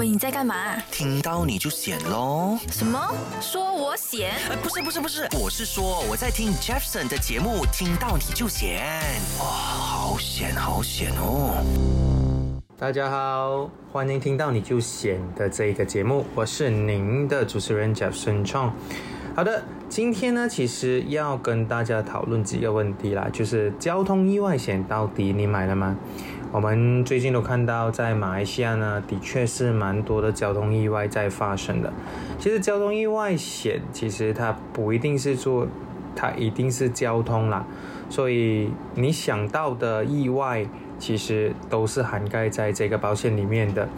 喂，你在干嘛？听到你就险喽。什么？说我险？呃，不是不是不是，我是说我在听 Jefferson 的节目，听到你就险。哇，好险好险哦！大家好，欢迎听到你就险的这一个节目，我是您的主持人 Jefferson Chong。好的，今天呢，其实要跟大家讨论几个问题啦，就是交通意外险到底你买了吗？我们最近都看到，在马来西亚呢，的确是蛮多的交通意外在发生的。其实交通意外险，其实它不一定是做，它一定是交通啦。所以你想到的意外，其实都是涵盖在这个保险里面的。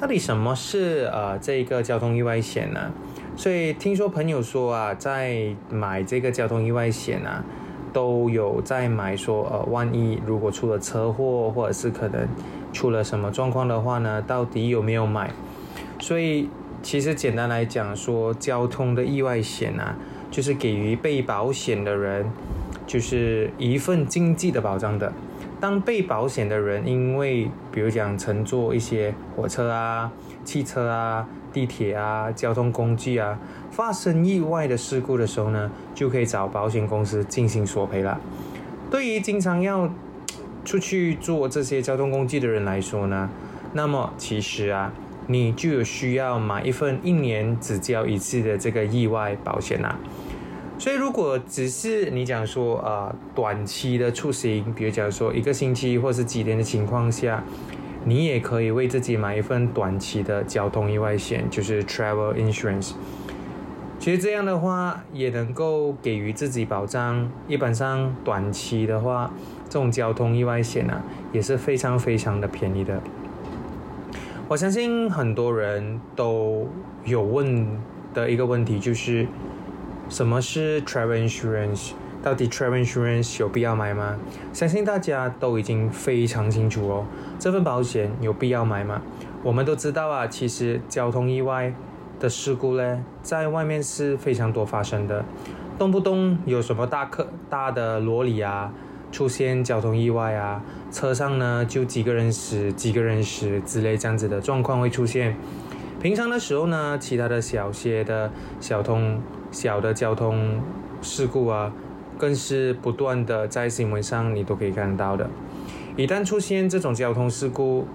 到底什么是呃这个交通意外险呢？所以听说朋友说啊，在买这个交通意外险啊。都有在买，说呃，万一如果出了车祸，或者是可能出了什么状况的话呢，到底有没有买？所以其实简单来讲，说交通的意外险啊，就是给予被保险的人就是一份经济的保障的。当被保险的人因为比如讲乘坐一些火车啊、汽车啊、地铁啊、交通工具啊。发生意外的事故的时候呢，就可以找保险公司进行索赔了。对于经常要出去坐这些交通工具的人来说呢，那么其实啊，你就有需要买一份一年只交一次的这个意外保险啦。所以如果只是你讲说啊，短期的出行，比如讲说一个星期或是几天的情况下，你也可以为自己买一份短期的交通意外险，就是 travel insurance。其实这样的话也能够给予自己保障。一般上短期的话，这种交通意外险啊也是非常非常的便宜的。我相信很多人都有问的一个问题就是，什么是 travel insurance？到底 travel insurance 有必要买吗？相信大家都已经非常清楚哦。这份保险有必要买吗？我们都知道啊，其实交通意外。的事故呢，在外面是非常多发生的，动不动有什么大客大的罗里啊，出现交通意外啊，车上呢就几个人死，几个人死之类这样子的状况会出现。平常的时候呢，其他的小些的小通小的交通事故啊，更是不断的在新闻上你都可以看到的。一旦出现这种交通事故，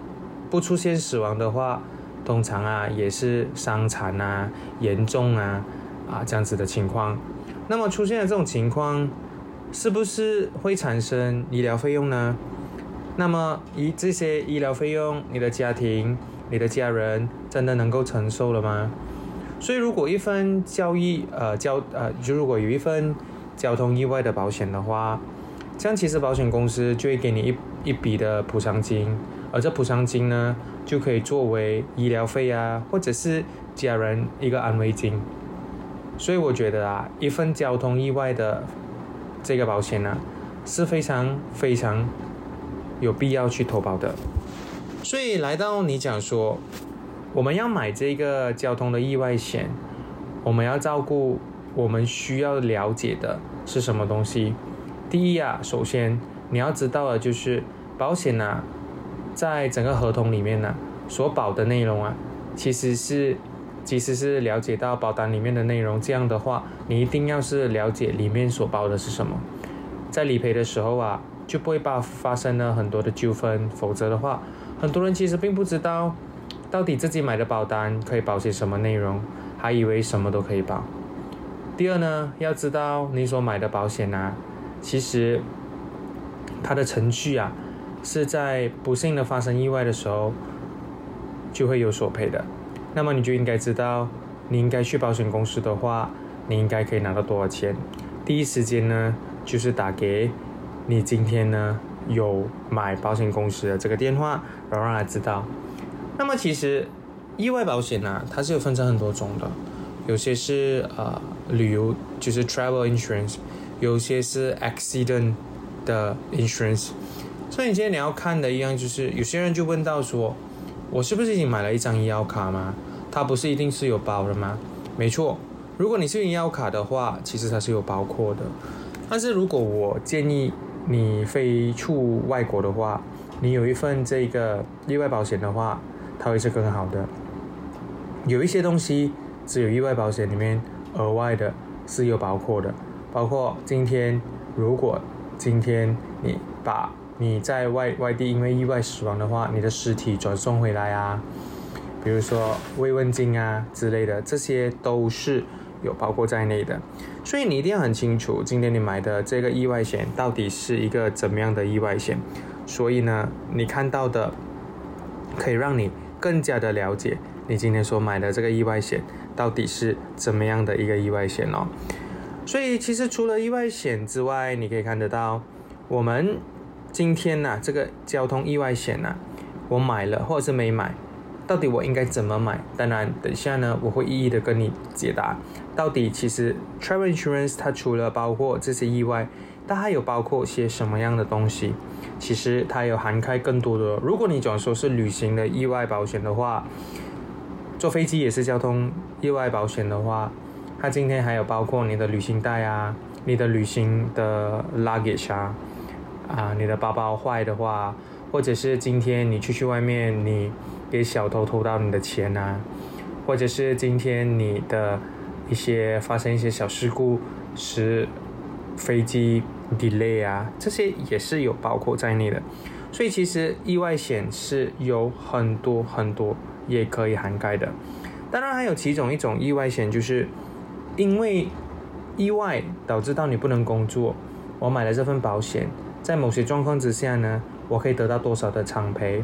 不出现死亡的话，通常啊，也是伤残啊、严重啊啊这样子的情况。那么出现了这种情况，是不是会产生医疗费用呢？那么医这些医疗费用，你的家庭、你的家人真的能够承受了吗？所以，如果一份交易呃交呃，就如果有一份交通意外的保险的话，这样其实保险公司就会给你一一笔的补偿金。而这补偿金呢，就可以作为医疗费啊，或者是家人一个安慰金。所以我觉得啊，一份交通意外的这个保险呢，是非常非常有必要去投保的。所以来到你讲说，我们要买这个交通的意外险，我们要照顾我们需要了解的是什么东西？第一啊，首先你要知道的就是保险呢。在整个合同里面呢，所保的内容啊，其实是，其实是了解到保单里面的内容。这样的话，你一定要是了解里面所保的是什么，在理赔的时候啊，就不会把发生了很多的纠纷。否则的话，很多人其实并不知道，到底自己买的保单可以保些什么内容，还以为什么都可以保。第二呢，要知道你所买的保险啊，其实它的程序啊。是在不幸的发生意外的时候，就会有索赔的。那么你就应该知道，你应该去保险公司的话，你应该可以拿到多少钱。第一时间呢，就是打给你今天呢有买保险公司的这个电话，然后让他知道。那么其实意外保险呢，它是有分成很多种的，有些是呃旅游，就是 travel insurance，有些是 accident 的 insurance。所以你今天你要看的一样，就是有些人就问到说，我是不是已经买了一张医药卡吗？它不是一定是有包的吗？没错，如果你是医药卡的话，其实它是有包括的。但是如果我建议你飞出外国的话，你有一份这个意外保险的话，它会是更好的。有一些东西只有意外保险里面额外的是有包括的，包括今天如果今天你把你在外外地因为意外死亡的话，你的尸体转送回来啊，比如说慰问金啊之类的，这些都是有包括在内的。所以你一定要很清楚，今天你买的这个意外险到底是一个怎么样的意外险。所以呢，你看到的可以让你更加的了解。你今天所买的这个意外险到底是怎么样的一个意外险哦？所以其实除了意外险之外，你可以看得到，我们今天呢这个交通意外险呢，我买了或者是没买，到底我应该怎么买？当然，等下呢我会一一的跟你解答。到底其实 travel insurance 它除了包括这些意外，它还有包括些什么样的东西？其实它有涵盖更多的。如果你讲说是旅行的意外保险的话。坐飞机也是交通意外保险的话，它今天还有包括你的旅行袋啊，你的旅行的 luggage 啊，啊，你的包包坏的话，或者是今天你出去外面，你给小偷偷到你的钱啊，或者是今天你的一些发生一些小事故，使飞机 delay 啊，这些也是有包括在内的。所以其实意外险是有很多很多。也可以涵盖的，当然还有其中一种意外险，就是因为意外导致到你不能工作，我买了这份保险，在某些状况之下呢，我可以得到多少的偿赔？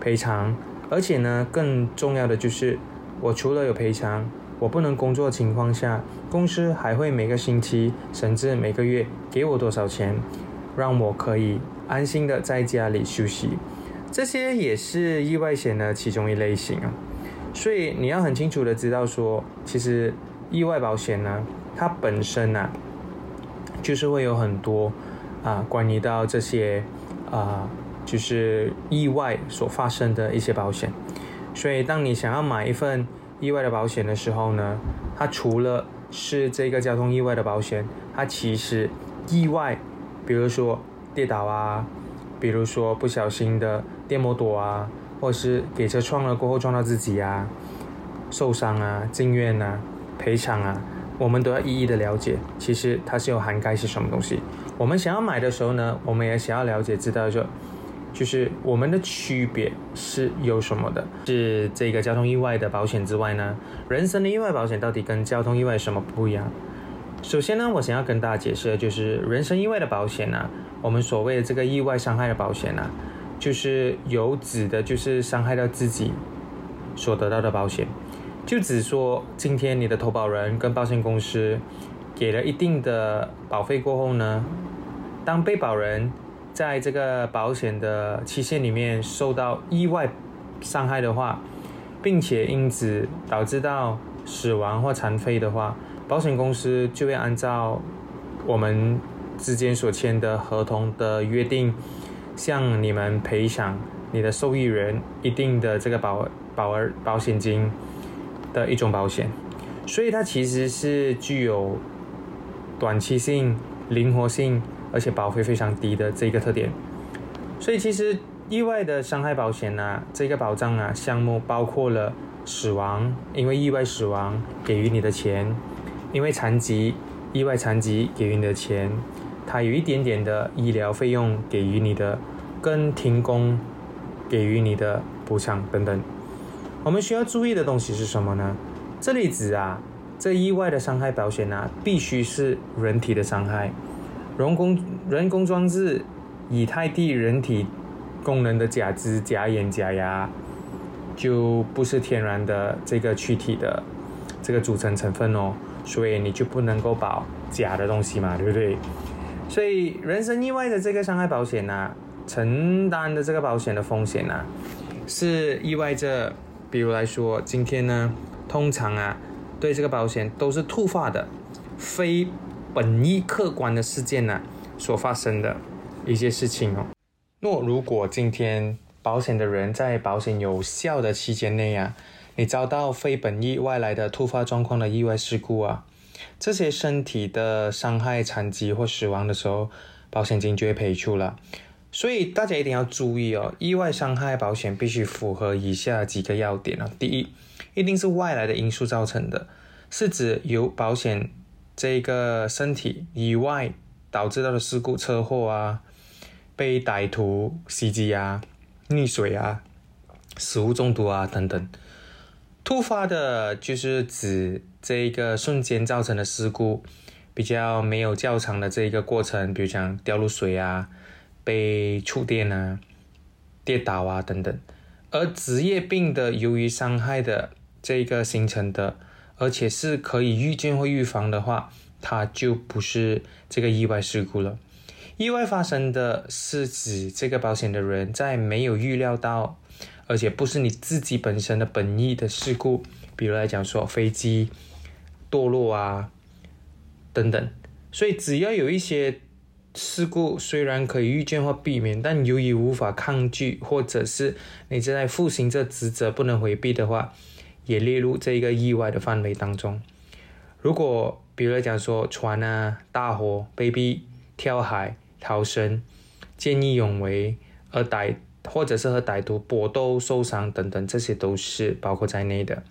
赔偿，而且呢，更重要的就是，我除了有赔偿，我不能工作的情况下，公司还会每个星期甚至每个月给我多少钱，让我可以安心的在家里休息。这些也是意外险的其中一类型啊，所以你要很清楚的知道说，其实意外保险呢，它本身呢，就是会有很多啊，关于到这些啊，就是意外所发生的一些保险。所以当你想要买一份意外的保险的时候呢，它除了是这个交通意外的保险，它其实意外，比如说跌倒啊。比如说不小心的电摩躲啊，或是给车撞了过后撞到自己啊，受伤啊，进院啊，赔偿啊，我们都要一一的了解。其实它是有涵盖是什么东西。我们想要买的时候呢，我们也想要了解，知道说就是我们的区别是有什么的。是这个交通意外的保险之外呢，人身的意外保险到底跟交通意外什么不一样？首先呢，我想要跟大家解释的就是人身意外的保险呢。我们所谓的这个意外伤害的保险呢，就是有指的，就是伤害到自己所得到的保险，就只说今天你的投保人跟保险公司给了一定的保费过后呢，当被保人在这个保险的期限里面受到意外伤害的话，并且因此导致到死亡或残废的话，保险公司就会按照我们。之间所签的合同的约定，向你们赔偿你的受益人一定的这个保保额保险金的一种保险，所以它其实是具有短期性、灵活性，而且保费非常低的这个特点。所以其实意外的伤害保险呢，这个保障啊项目包括了死亡，因为意外死亡给予你的钱；因为残疾，意外残疾给予你的钱。它有一点点的医疗费用给予你的，跟停工给予你的补偿等等。我们需要注意的东西是什么呢？这里指啊，这意外的伤害保险啊，必须是人体的伤害，人工人工装置以太地人体功能的假肢、假眼、假牙，就不是天然的这个躯体的这个组成成分哦，所以你就不能够保假的东西嘛，对不对？所以，人身意外的这个伤害保险呢，承担的这个保险的风险呢，是意外着，比如来说，今天呢，通常啊，对这个保险都是突发的、非本意客观的事件呢所发生的一些事情哦。那如果今天保险的人在保险有效的期间内啊，你遭到非本意外来的突发状况的意外事故啊。这些身体的伤害、残疾或死亡的时候，保险金就会赔出了。所以大家一定要注意哦，意外伤害保险必须符合以下几个要点啊。第一，一定是外来的因素造成的，是指由保险这个身体以外导致到的事故、车祸啊、被歹徒袭击啊、溺水啊、食物中毒啊等等。突发的就是指这一个瞬间造成的事故，比较没有较长的这一个过程，比如讲掉入水啊。被触电啊、跌倒啊等等，而职业病的由于伤害的这个形成的，而且是可以预见或预防的话，它就不是这个意外事故了。意外发生的是指这个保险的人在没有预料到，而且不是你自己本身的本意的事故，比如来讲说飞机堕落啊等等，所以只要有一些。事故虽然可以预见或避免，但由于无法抗拒，或者是你正在负行这职责不能回避的话，也列入这一个意外的范围当中。如果比如讲说船啊大火被逼跳海逃生、见义勇为而歹或者是和歹徒搏斗受伤等等，这些都是包括在内的。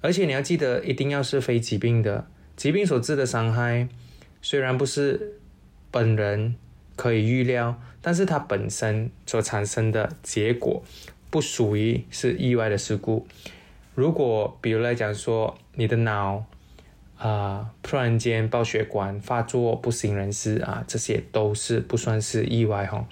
而且你要记得，一定要是非疾病的疾病所致的伤害，虽然不是。本人可以预料，但是它本身所产生的结果不属于是意外的事故。如果比如来讲说，你的脑啊突然间爆血管发作不省人事啊，这些都是不算是意外哈。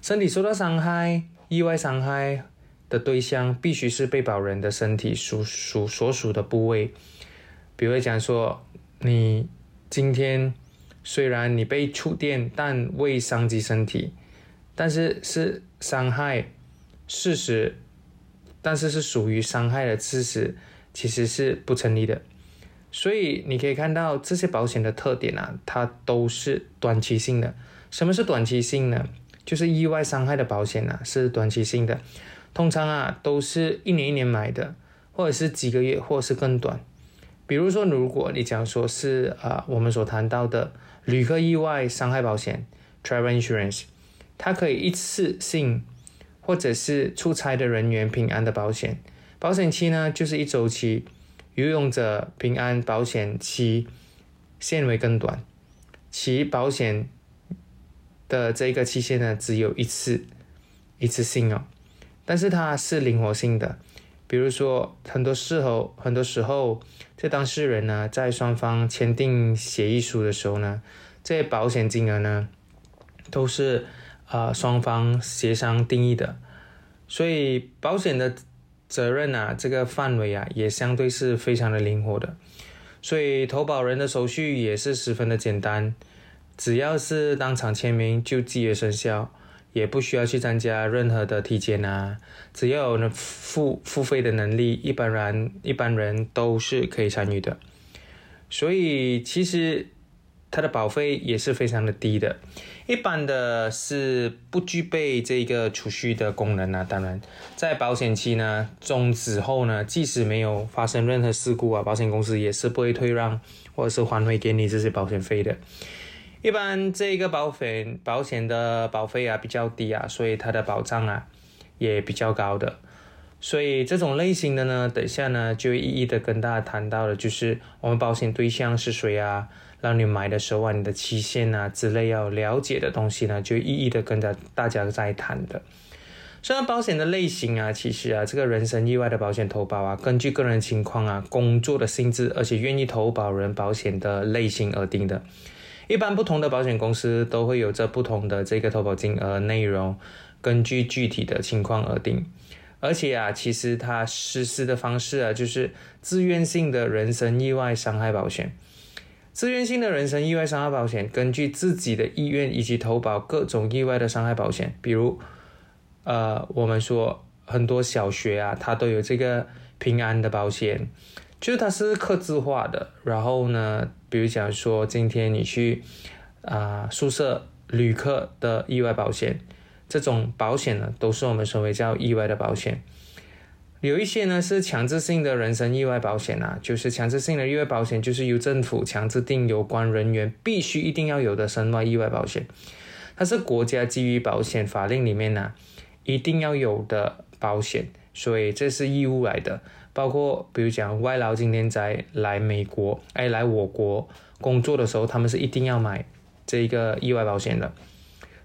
身体受到伤害，意外伤害的对象必须是被保人的身体属属所属的部位。比如讲说，你今天。虽然你被触电，但未伤及身体，但是是伤害事实，但是是属于伤害的事实，其实是不成立的。所以你可以看到这些保险的特点啊，它都是短期性的。什么是短期性呢？就是意外伤害的保险啊，是短期性的，通常啊都是一年一年买的，或者是几个月，或者是更短。比如说，如果你讲说是啊，我们所谈到的。旅客意外伤害保险 （Travel Insurance），它可以一次性，或者是出差的人员平安的保险。保险期呢，就是一周期。游泳者平安保险期限为更短，其保险的这个期限呢，只有一次，一次性哦。但是它是灵活性的，比如说很多时候，很多时候。这当事人呢，在双方签订协议书的时候呢，这些保险金额呢，都是啊双方协商定义的，所以保险的责任啊，这个范围啊，也相对是非常的灵活的，所以投保人的手续也是十分的简单，只要是当场签名就即约生效。也不需要去参加任何的体检啊，只要有付付费的能力，一般人一般人都是可以参与的。所以其实它的保费也是非常的低的，一般的是不具备这个储蓄的功能啊。当然，在保险期呢终止后呢，即使没有发生任何事故啊，保险公司也是不会退让或者是还回给你这些保险费的。一般这个保险保险的保费啊比较低啊，所以它的保障啊也比较高的。所以这种类型的呢，等一下呢就一一的跟大家谈到的，就是我们保险对象是谁啊，让你买的时候啊，你的期限啊之类要了解的东西呢，就一一的跟着大家在谈的。虽然保险的类型啊，其实啊，这个人身意外的保险投保啊，根据个人情况啊、工作的性质，而且愿意投保人保险的类型而定的。一般不同的保险公司都会有着不同的这个投保金额内容，根据具体的情况而定。而且啊，其实它实施的方式啊，就是自愿性的人身意外伤害保险。自愿性的人身意外伤害保险，根据自己的意愿以及投保各种意外的伤害保险。比如，呃，我们说很多小学啊，它都有这个平安的保险。就是它是刻字化的，然后呢，比如讲说今天你去啊宿舍旅客的意外保险，这种保险呢都是我们称为叫意外的保险。有一些呢是强制性的人身意外保险啊，就是强制性的意外保险，就是由政府强制定有关人员必须一定要有的身外意外保险。它是国家基于保险法令里面呢一定要有的保险，所以这是义务来的。包括比如讲外劳今天在来美国，哎，来我国工作的时候，他们是一定要买这一个意外保险的。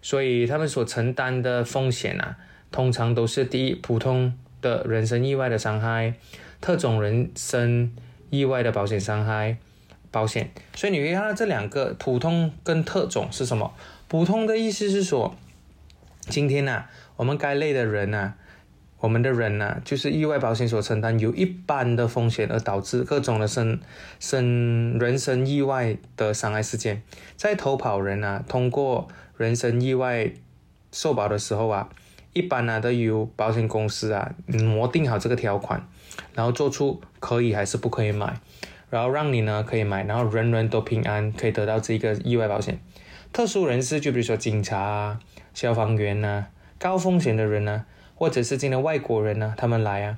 所以他们所承担的风险啊，通常都是第一普通的人身意外的伤害，特种人身意外的保险伤害保险。所以你会看到这两个普通跟特种是什么？普通的意思是说，今天呢，我们该类的人呢。我们的人呢，就是意外保险所承担由一般的风险而导致各种的身身人身意外的伤害事件，在投保人呢通过人身意外受保的时候啊，一般呢都由保险公司啊模定好这个条款，然后做出可以还是不可以买，然后让你呢可以买，然后人人都平安可以得到这个意外保险。特殊人士就比如说警察啊、消防员呐、高风险的人呢。或者是今天外国人呢，他们来啊，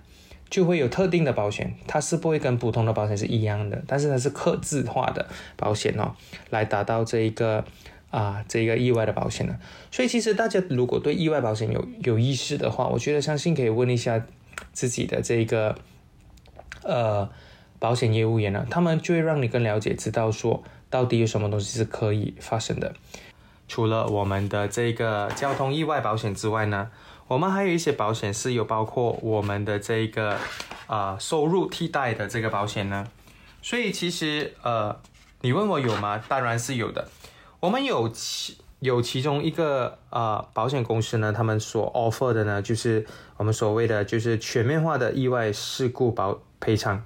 就会有特定的保险，它是不会跟普通的保险是一样的，但是它是刻制化的保险哦，来达到这一个啊这一个意外的保险的。所以其实大家如果对意外保险有有意识的话，我觉得相信可以问一下自己的这一个呃保险业务员呢，他们就会让你更了解，知道说到底有什么东西是可以发生的。除了我们的这个交通意外保险之外呢？我们还有一些保险是有包括我们的这个啊收入替代的这个保险呢，所以其实呃，你问我有吗？当然是有的。我们有其有其中一个啊保险公司呢，他们所 offer 的呢，就是我们所谓的就是全面化的意外事故保赔偿。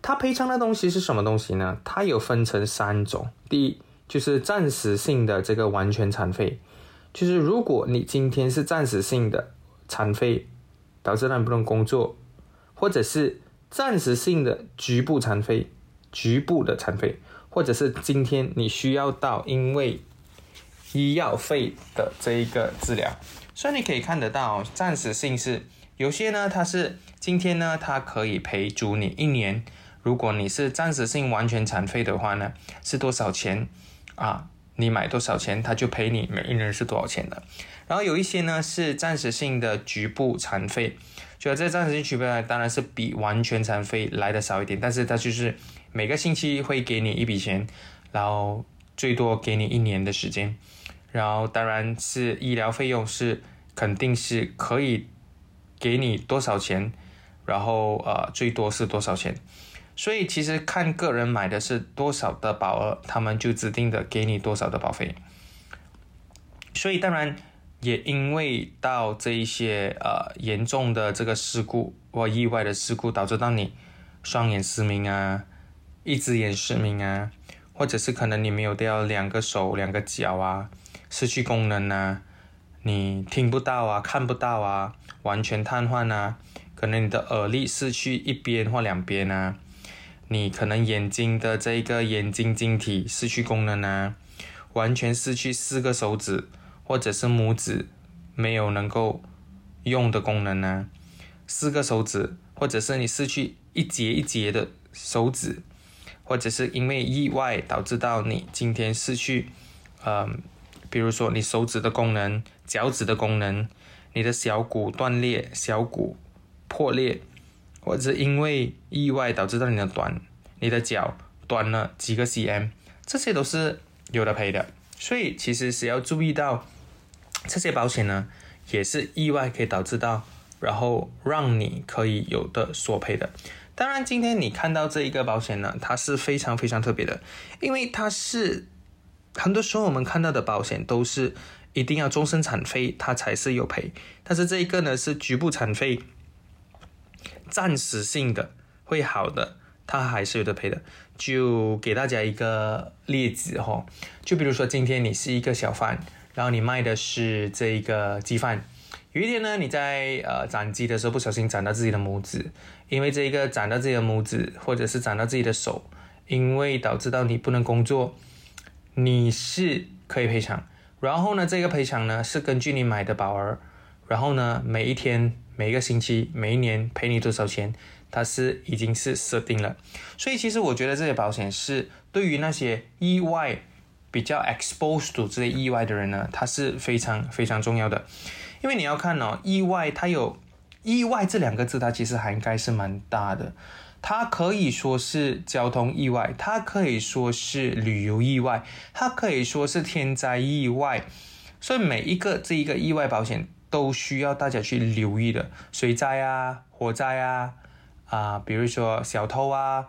它赔偿的东西是什么东西呢？它有分成三种，第一就是暂时性的这个完全残废。就是如果你今天是暂时性的残废，导致让你不能工作，或者是暂时性的局部残废，局部的残废，或者是今天你需要到因为医药费的这一个治疗，所以你可以看得到，暂时性是有些呢，它是今天呢，它可以赔足你一年。如果你是暂时性完全残废的话呢，是多少钱啊？你买多少钱，他就赔你每一人是多少钱的。然后有一些呢是暂时性的局部残废，就这暂时性区别当然是比完全残废来的少一点，但是它就是每个星期会给你一笔钱，然后最多给你一年的时间。然后当然是医疗费用是肯定是可以给你多少钱，然后呃最多是多少钱。所以其实看个人买的是多少的保额，他们就指定的给你多少的保费。所以当然也因为到这一些呃严重的这个事故或意外的事故，导致到你双眼失明啊，一只眼失明啊，或者是可能你没有掉两个手两个脚啊，失去功能啊，你听不到啊，看不到啊，完全瘫痪啊，可能你的耳力失去一边或两边啊。你可能眼睛的这个眼睛晶体失去功能呢，完全失去四个手指或者是拇指没有能够用的功能呢，四个手指或者是你失去一节一节的手指，或者是因为意外导致到你今天失去，嗯，比如说你手指的功能、脚趾的功能、你的小骨断裂、小骨破裂。或者因为意外导致到你的短，你的脚短了几个 cm，这些都是有的赔的。所以其实是要注意到这些保险呢，也是意外可以导致到，然后让你可以有的索赔的。当然，今天你看到这一个保险呢，它是非常非常特别的，因为它是很多时候我们看到的保险都是一定要终身残废，它才是有赔。但是这一个呢是局部残废。暂时性的会好的，它还是有的赔的。就给大家一个例子哈，就比如说今天你是一个小贩，然后你卖的是这一个鸡饭，有一天呢你在呃斩鸡的时候不小心斩到自己的拇指，因为这一个斩到自己的拇指，或者是斩到自己的手，因为导致到你不能工作，你是可以赔偿。然后呢，这个赔偿呢是根据你买的保额，然后呢每一天。每一个星期、每一年赔你多少钱，它是已经是设定了。所以其实我觉得这些保险是对于那些意外比较 exposed to 这些意外的人呢，他是非常非常重要的，因为你要看哦，意外它有意外这两个字，它其实涵盖是蛮大的。它可以说是交通意外，它可以说是旅游意外，它可以说是天灾意外，所以每一个这一个意外保险都需要大家去留意的，水灾啊、火灾啊，啊，比如说小偷啊，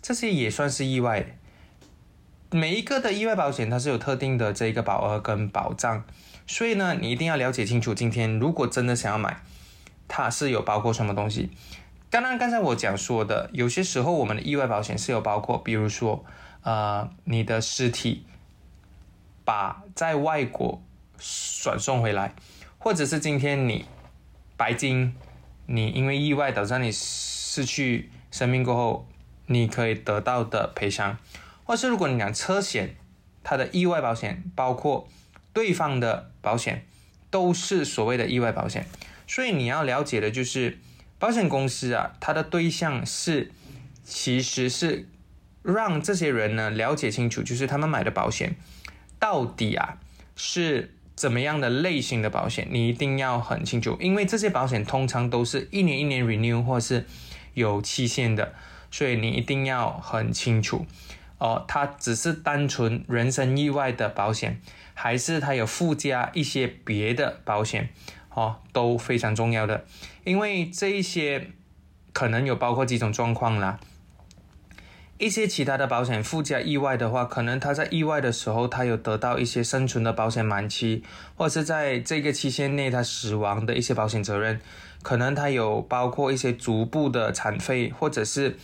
这些也算是意外。每一个的意外保险它是有特定的这个保额跟保障，所以呢，你一定要了解清楚。今天如果真的想要买，它是有包括什么东西？当然，刚才我讲说的，有些时候我们的意外保险是有包括，比如说，呃，你的尸体把在外国转送回来，或者是今天你白金，你因为意外导致你失去生命过后，你可以得到的赔偿，或是如果你讲车险，它的意外保险包括对方的保险，都是所谓的意外保险，所以你要了解的就是。保险公司啊，它的对象是，其实是让这些人呢了解清楚，就是他们买的保险到底啊是怎么样的类型的保险，你一定要很清楚，因为这些保险通常都是一年一年 renew 或是有期限的，所以你一定要很清楚哦，它只是单纯人身意外的保险，还是它有附加一些别的保险。哦，都非常重要的，因为这一些可能有包括几种状况啦。一些其他的保险附加意外的话，可能他在意外的时候，他有得到一些生存的保险满期，或者是在这个期限内他死亡的一些保险责任，可能他有包括一些足部的残废，或者是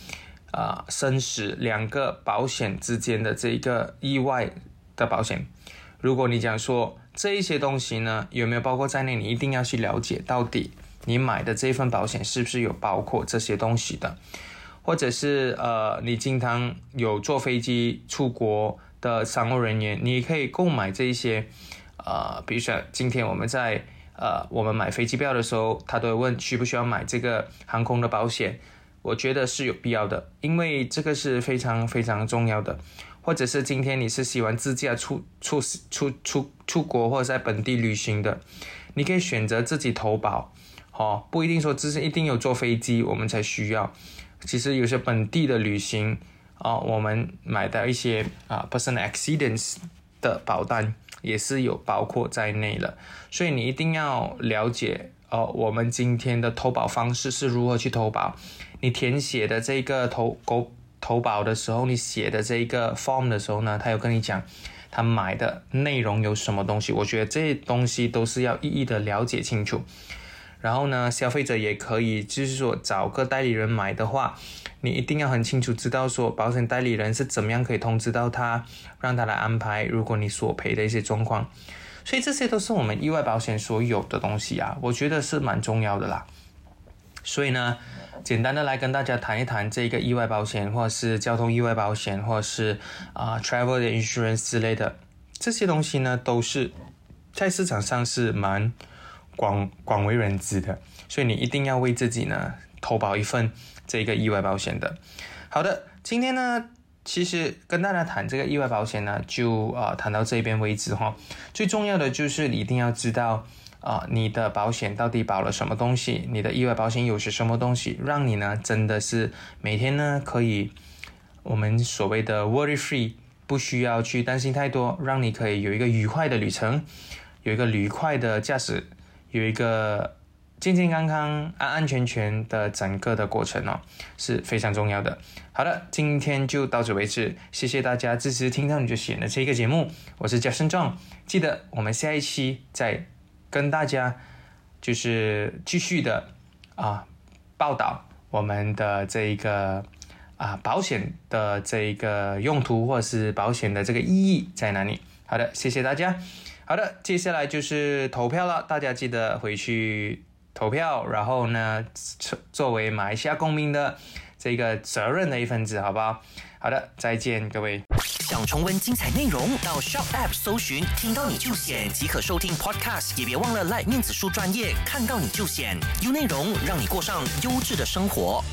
啊生死两个保险之间的这一个意外的保险。如果你讲说，这一些东西呢，有没有包括在内？你一定要去了解，到底你买的这份保险是不是有包括这些东西的，或者是呃，你经常有坐飞机出国的商务人员，你可以购买这一些，呃，比如说今天我们在呃，我们买飞机票的时候，他都会问需不需要买这个航空的保险，我觉得是有必要的，因为这个是非常非常重要的。或者是今天你是喜欢自驾出出出出出国或者在本地旅行的，你可以选择自己投保，哦，不一定说只是一定有坐飞机我们才需要，其实有些本地的旅行啊，我们买的一些啊 personal accidents 的保单也是有包括在内了，所以你一定要了解哦，我们今天的投保方式是如何去投保，你填写的这个投狗。投保的时候，你写的这一个 form 的时候呢，他有跟你讲他买的内容有什么东西。我觉得这些东西都是要一一的了解清楚。然后呢，消费者也可以就是说找个代理人买的话，你一定要很清楚知道说保险代理人是怎么样可以通知到他，让他来安排如果你索赔的一些状况。所以这些都是我们意外保险所有的东西啊，我觉得是蛮重要的啦。所以呢。简单的来跟大家谈一谈这个意外保险，或者是交通意外保险，或者是啊 travel insurance 之类的这些东西呢，都是在市场上是蛮广广为人知的，所以你一定要为自己呢投保一份这个意外保险的。好的，今天呢，其实跟大家谈这个意外保险呢，就啊谈到这边为止哈。最重要的就是一定要知道。啊，你的保险到底保了什么东西？你的意外保险有些什么东西，让你呢真的是每天呢可以我们所谓的 worry free，不需要去担心太多，让你可以有一个愉快的旅程，有一个愉快的驾驶，有一个健健康康、安安全全的整个的过程哦，是非常重要的。好的，今天就到此为止，谢谢大家支持听到你就选的这个节目，我是贾胜壮，记得我们下一期再。跟大家就是继续的啊报道我们的这一个啊保险的这一个用途或者是保险的这个意义在哪里？好的，谢谢大家。好的，接下来就是投票了，大家记得回去投票，然后呢作为马来西亚公民的这个责任的一份子，好不好？好的，再见各位。想重温精彩内容，到 Shop App 搜寻“听到你就选”即可收听 Podcast。也别忘了来面子书专业，看到你就选，有内容让你过上优质的生活。